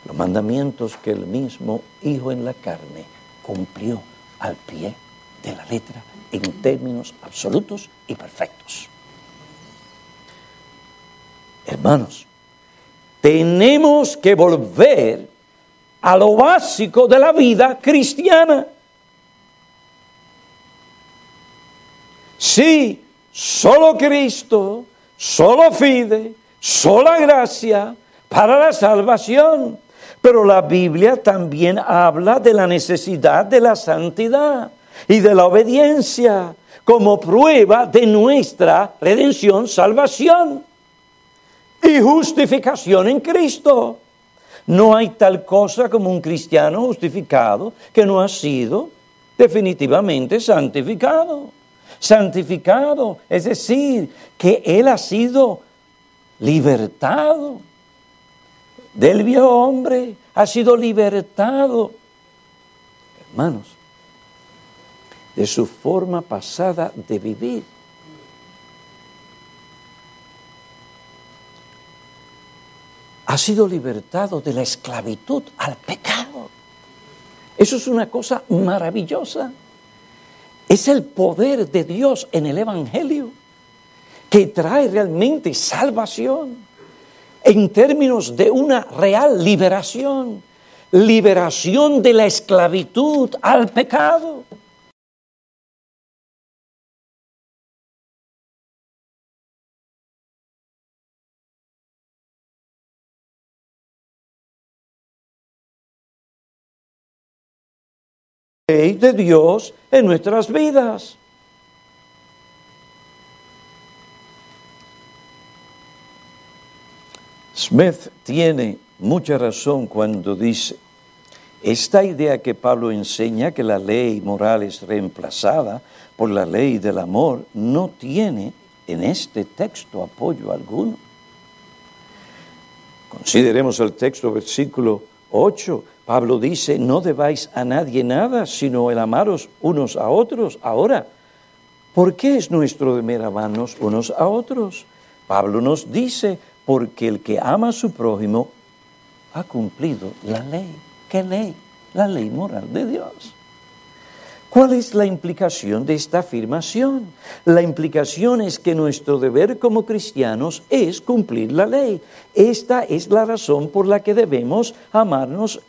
Los mandamientos que el mismo Hijo en la carne cumplió al pie de la letra en términos absolutos y perfectos. Hermanos, tenemos que volver a lo básico de la vida cristiana. Sí, solo Cristo solo fide, sola gracia para la salvación. Pero la Biblia también habla de la necesidad de la santidad y de la obediencia como prueba de nuestra redención, salvación y justificación en Cristo. No hay tal cosa como un cristiano justificado que no ha sido definitivamente santificado santificado, es decir, que Él ha sido libertado del viejo hombre, ha sido libertado, hermanos, de su forma pasada de vivir. Ha sido libertado de la esclavitud al pecado. Eso es una cosa maravillosa. Es el poder de Dios en el Evangelio que trae realmente salvación en términos de una real liberación, liberación de la esclavitud al pecado. de Dios en nuestras vidas. Smith tiene mucha razón cuando dice, esta idea que Pablo enseña, que la ley moral es reemplazada por la ley del amor, no tiene en este texto apoyo alguno. Consideremos el texto, versículo 8. Pablo dice, no debáis a nadie nada, sino el amaros unos a otros. Ahora, ¿por qué es nuestro deber amarnos unos a otros? Pablo nos dice, porque el que ama a su prójimo ha cumplido la ley. ¿Qué ley? La ley moral de Dios. ¿Cuál es la implicación de esta afirmación? La implicación es que nuestro deber como cristianos es cumplir la ley. Esta es la razón por la que debemos amarnos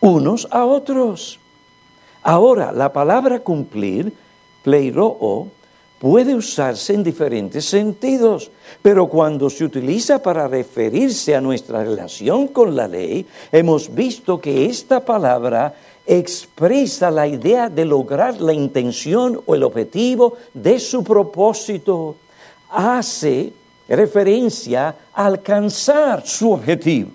unos a otros. Ahora, la palabra cumplir, pleiro, puede usarse en diferentes sentidos, pero cuando se utiliza para referirse a nuestra relación con la ley, hemos visto que esta palabra expresa la idea de lograr la intención o el objetivo de su propósito. Hace referencia a alcanzar su objetivo.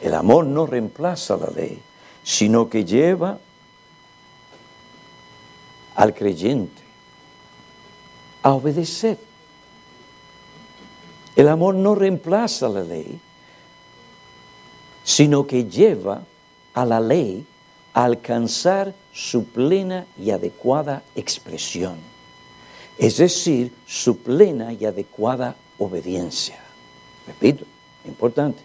El amor no reemplaza la ley, sino que lleva al creyente a obedecer. El amor no reemplaza la ley, sino que lleva a la ley a alcanzar su plena y adecuada expresión, es decir, su plena y adecuada obediencia. Repito, importante,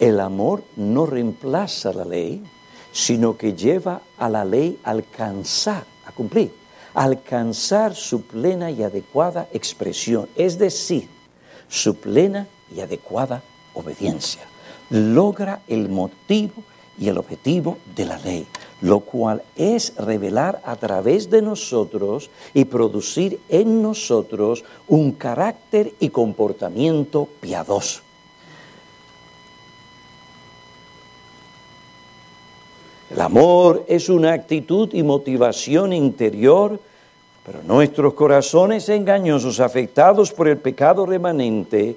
el amor no reemplaza la ley, sino que lleva a la ley a alcanzar, a cumplir, alcanzar su plena y adecuada expresión, es decir, su plena y adecuada obediencia. Logra el motivo y el objetivo de la ley, lo cual es revelar a través de nosotros y producir en nosotros un carácter y comportamiento piadoso. El amor es una actitud y motivación interior, pero nuestros corazones engañosos, afectados por el pecado remanente,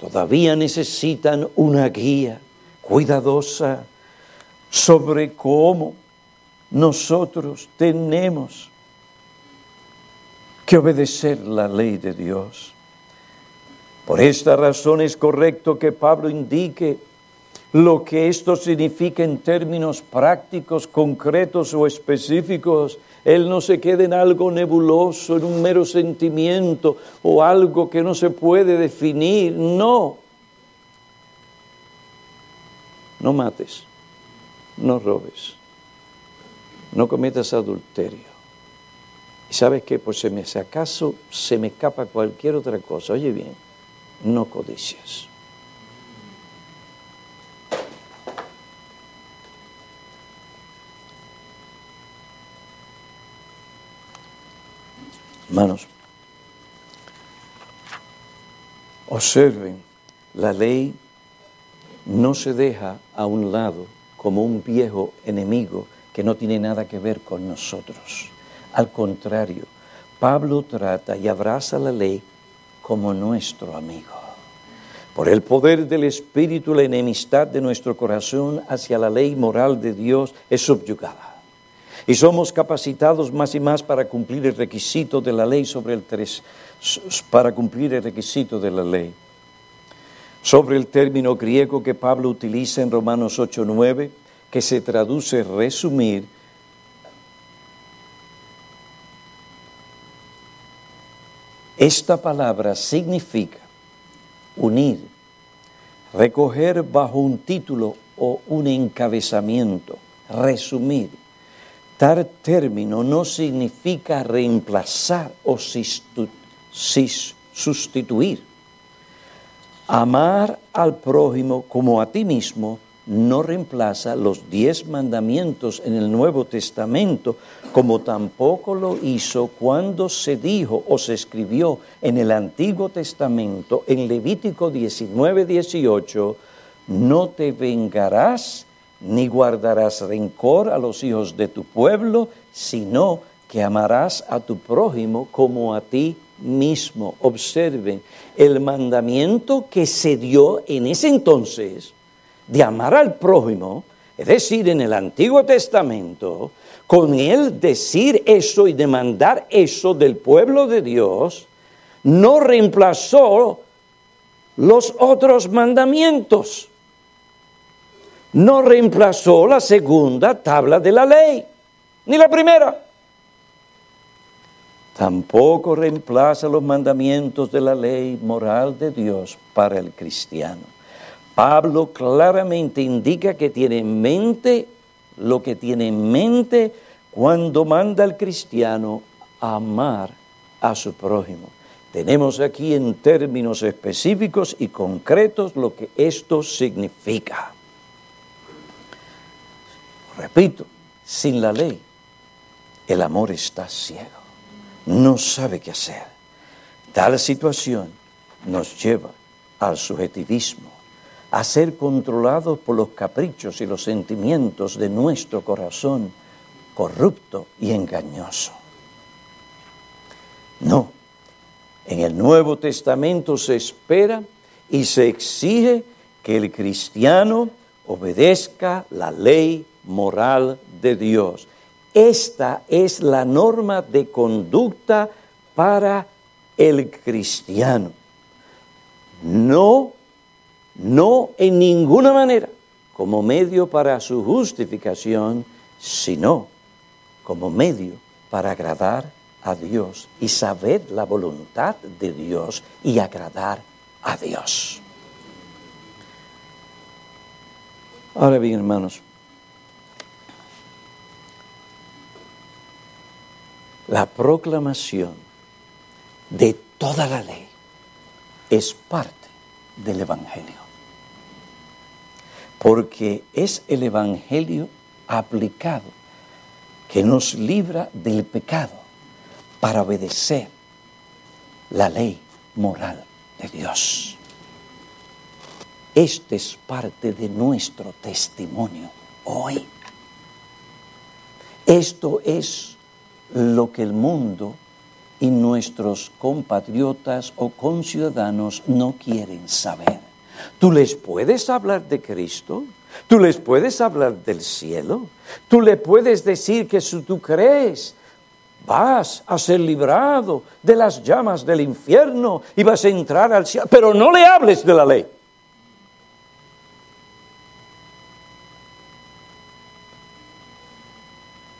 todavía necesitan una guía cuidadosa sobre cómo nosotros tenemos que obedecer la ley de Dios. Por esta razón es correcto que Pablo indique lo que esto significa en términos prácticos, concretos o específicos. Él no se queda en algo nebuloso, en un mero sentimiento o algo que no se puede definir. No. No mates no robes, no cometas adulterio. ¿Y sabes qué? Pues me, si acaso se me escapa cualquier otra cosa, oye bien, no codicias. Hermanos, observen, la ley no se deja a un lado como un viejo enemigo que no tiene nada que ver con nosotros. Al contrario, Pablo trata y abraza la ley como nuestro amigo. Por el poder del Espíritu, la enemistad de nuestro corazón hacia la ley moral de Dios es subyugada. Y somos capacitados más y más para cumplir el requisito de la ley sobre el tres, para cumplir el requisito de la ley sobre el término griego que Pablo utiliza en Romanos 8:9, que se traduce resumir. Esta palabra significa unir, recoger bajo un título o un encabezamiento, resumir. Tal término no significa reemplazar o sustituir. Amar al prójimo como a ti mismo no reemplaza los diez mandamientos en el Nuevo Testamento, como tampoco lo hizo cuando se dijo o se escribió en el Antiguo Testamento, en Levítico 19, 18, no te vengarás ni guardarás rencor a los hijos de tu pueblo, sino que amarás a tu prójimo como a ti mismo. Observen, el mandamiento que se dio en ese entonces de amar al prójimo, es decir, en el Antiguo Testamento, con él decir eso y demandar eso del pueblo de Dios, no reemplazó los otros mandamientos. No reemplazó la segunda tabla de la ley, ni la primera tampoco reemplaza los mandamientos de la ley moral de Dios para el cristiano. Pablo claramente indica que tiene en mente lo que tiene en mente cuando manda al cristiano amar a su prójimo. Tenemos aquí en términos específicos y concretos lo que esto significa. Repito, sin la ley, el amor está ciego, no sabe qué hacer. Tal situación nos lleva al subjetivismo, a ser controlados por los caprichos y los sentimientos de nuestro corazón corrupto y engañoso. No, en el Nuevo Testamento se espera y se exige que el cristiano obedezca la ley moral de Dios. Esta es la norma de conducta para el cristiano. No, no en ninguna manera como medio para su justificación, sino como medio para agradar a Dios y saber la voluntad de Dios y agradar a Dios. Ahora bien, hermanos, la proclamación de toda la ley es parte del Evangelio. Porque es el Evangelio aplicado que nos libra del pecado para obedecer la ley moral de Dios. Este es parte de nuestro testimonio hoy. Esto es lo que el mundo y nuestros compatriotas o conciudadanos no quieren saber. Tú les puedes hablar de Cristo, tú les puedes hablar del cielo, tú le puedes decir que si tú crees vas a ser librado de las llamas del infierno y vas a entrar al cielo, pero no le hables de la ley.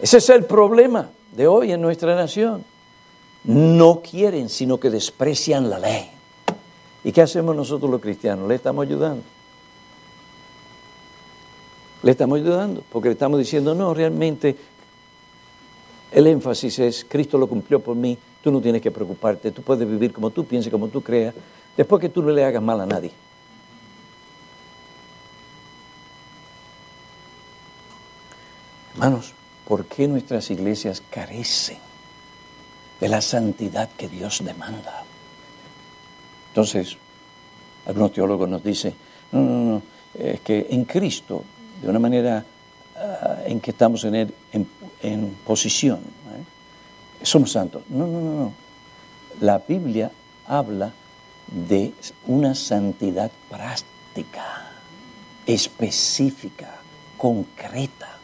Ese es el problema de hoy en nuestra nación. No quieren, sino que desprecian la ley. ¿Y qué hacemos nosotros los cristianos? Le estamos ayudando. Le estamos ayudando, porque le estamos diciendo, no, realmente el énfasis es, Cristo lo cumplió por mí, tú no tienes que preocuparte, tú puedes vivir como tú pienses, como tú creas, después que tú no le hagas mal a nadie. Hermanos, ¿por qué nuestras iglesias carecen de la santidad que Dios demanda? Entonces, algunos teólogos nos dicen, no, no, no, es que en Cristo, de una manera ah, en que estamos en, él, en posición. ¿eh? Somos santos. No, no, no, no. La Biblia habla de una santidad práctica, específica, concreta.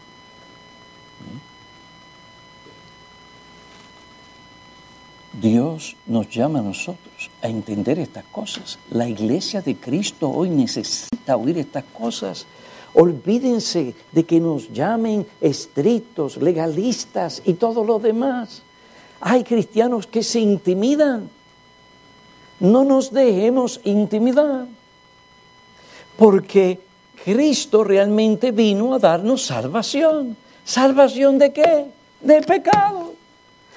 Dios nos llama a nosotros a entender estas cosas. La iglesia de Cristo hoy necesita oír estas cosas. Olvídense de que nos llamen estrictos, legalistas y todo lo demás. Hay cristianos que se intimidan. No nos dejemos intimidar. Porque Cristo realmente vino a darnos salvación. ¿Salvación de qué? De pecado.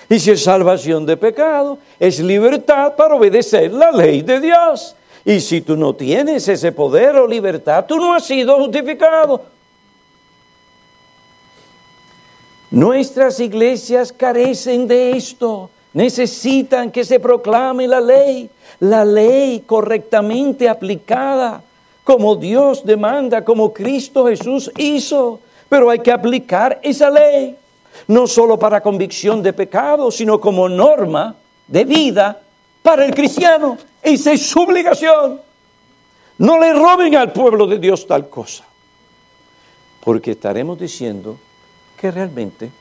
Y si es salvación de pecado, es libertad para obedecer la ley de Dios. Y si tú no tienes ese poder o libertad, tú no has sido justificado. Nuestras iglesias carecen de esto. Necesitan que se proclame la ley, la ley correctamente aplicada, como Dios demanda, como Cristo Jesús hizo. Pero hay que aplicar esa ley, no solo para convicción de pecado, sino como norma de vida para el cristiano. Esa es su obligación. No le roben al pueblo de Dios tal cosa. Porque estaremos diciendo que realmente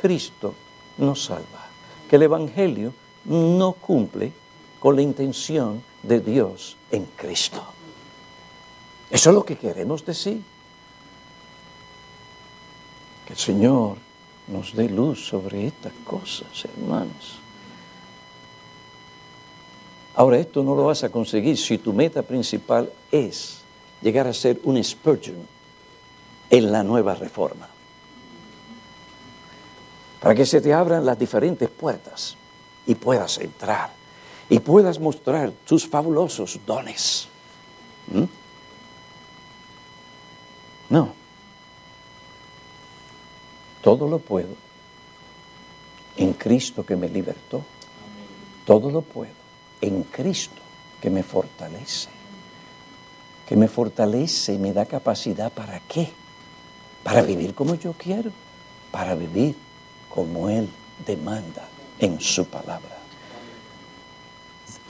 Cristo nos salva. Que el Evangelio no cumple con la intención de Dios en Cristo. Eso es lo que queremos decir. Que el Señor nos dé luz sobre estas cosas, hermanos. Ahora, esto no lo vas a conseguir si tu meta principal es llegar a ser un Spurgeon en la nueva reforma. para que se te abran las diferentes puertas y puedas entrar y puedas mostrar tus fabulosos dones. ¿Mm? No. Todo lo puedo en Cristo que me libertó. Todo lo puedo en Cristo que me fortalece. Que me fortalece y me da capacidad para qué? Para vivir como yo quiero, para vivir como Él demanda en su palabra.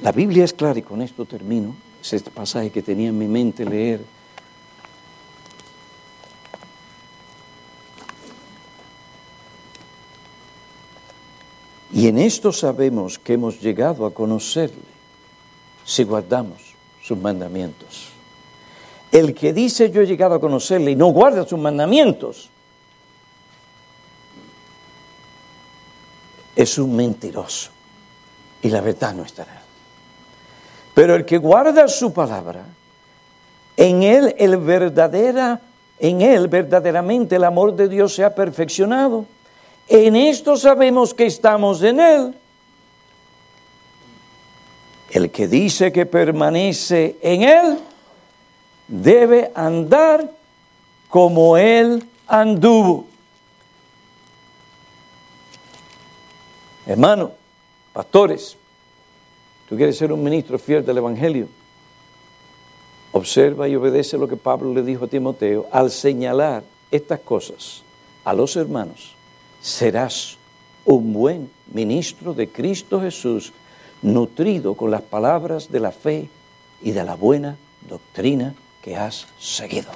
La Biblia es clara y con esto termino. Es este pasaje que tenía en mi mente leer. Y en esto sabemos que hemos llegado a conocerle si guardamos sus mandamientos. El que dice yo he llegado a conocerle y no guarda sus mandamientos, es un mentiroso y la verdad no estará. Pero el que guarda su palabra, en él el verdadera, en él verdaderamente el amor de Dios se ha perfeccionado. En esto sabemos que estamos en él. El que dice que permanece en él debe andar como él anduvo. Hermano, pastores, Tú quieres ser un ministro fiel del Evangelio. Observa y obedece lo que Pablo le dijo a Timoteo. Al señalar estas cosas a los hermanos, serás un buen ministro de Cristo Jesús, nutrido con las palabras de la fe y de la buena doctrina que has seguido.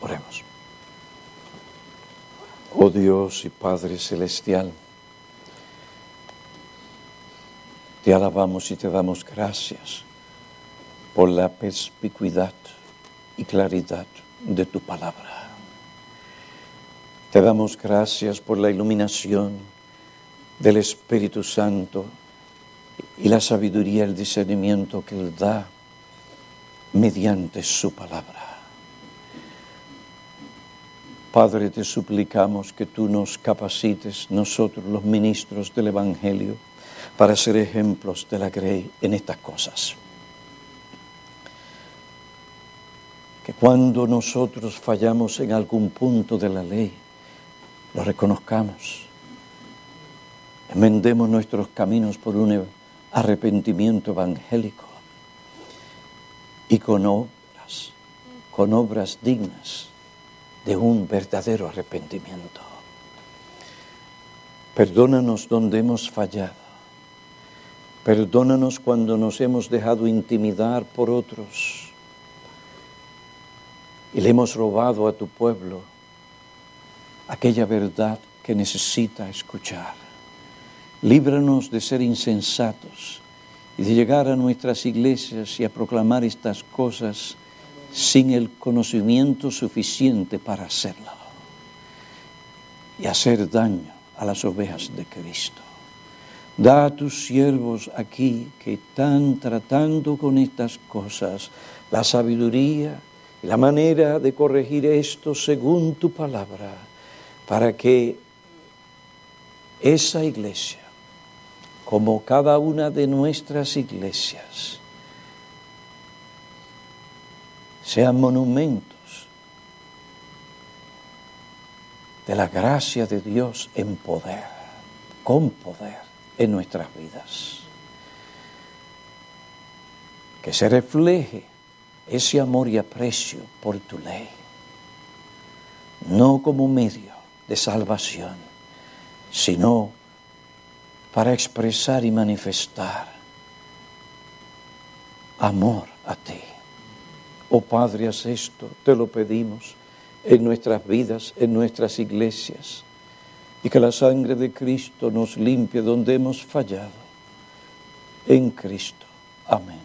Oremos. Oh Dios y Padre Celestial, te alabamos y te damos gracias por la perspicuidad y claridad de tu palabra. Te damos gracias por la iluminación del Espíritu Santo y la sabiduría el discernimiento que Él da mediante su palabra. Padre, te suplicamos que tú nos capacites, nosotros los ministros del Evangelio, para ser ejemplos de la grey en estas cosas. Que cuando nosotros fallamos en algún punto de la ley, lo reconozcamos. Enmendemos nuestros caminos por un arrepentimiento evangélico y con obras, con obras dignas de un verdadero arrepentimiento. Perdónanos donde hemos fallado. Perdónanos cuando nos hemos dejado intimidar por otros y le hemos robado a tu pueblo aquella verdad que necesita escuchar. Líbranos de ser insensatos y de llegar a nuestras iglesias y a proclamar estas cosas sin el conocimiento suficiente para hacerlo y hacer daño a las ovejas de Cristo. Da a tus siervos aquí que están tratando con estas cosas la sabiduría la manera de corregir esto según tu palabra, para que esa iglesia, como cada una de nuestras iglesias, sean monumentos de la gracia de Dios en poder, con poder en nuestras vidas. Que se refleje ese amor y aprecio por tu ley, no como medio de salvación, sino para expresar y manifestar amor a ti. Oh Padre, haz esto, te lo pedimos en nuestras vidas, en nuestras iglesias, y que la sangre de Cristo nos limpie donde hemos fallado. En Cristo. Amén.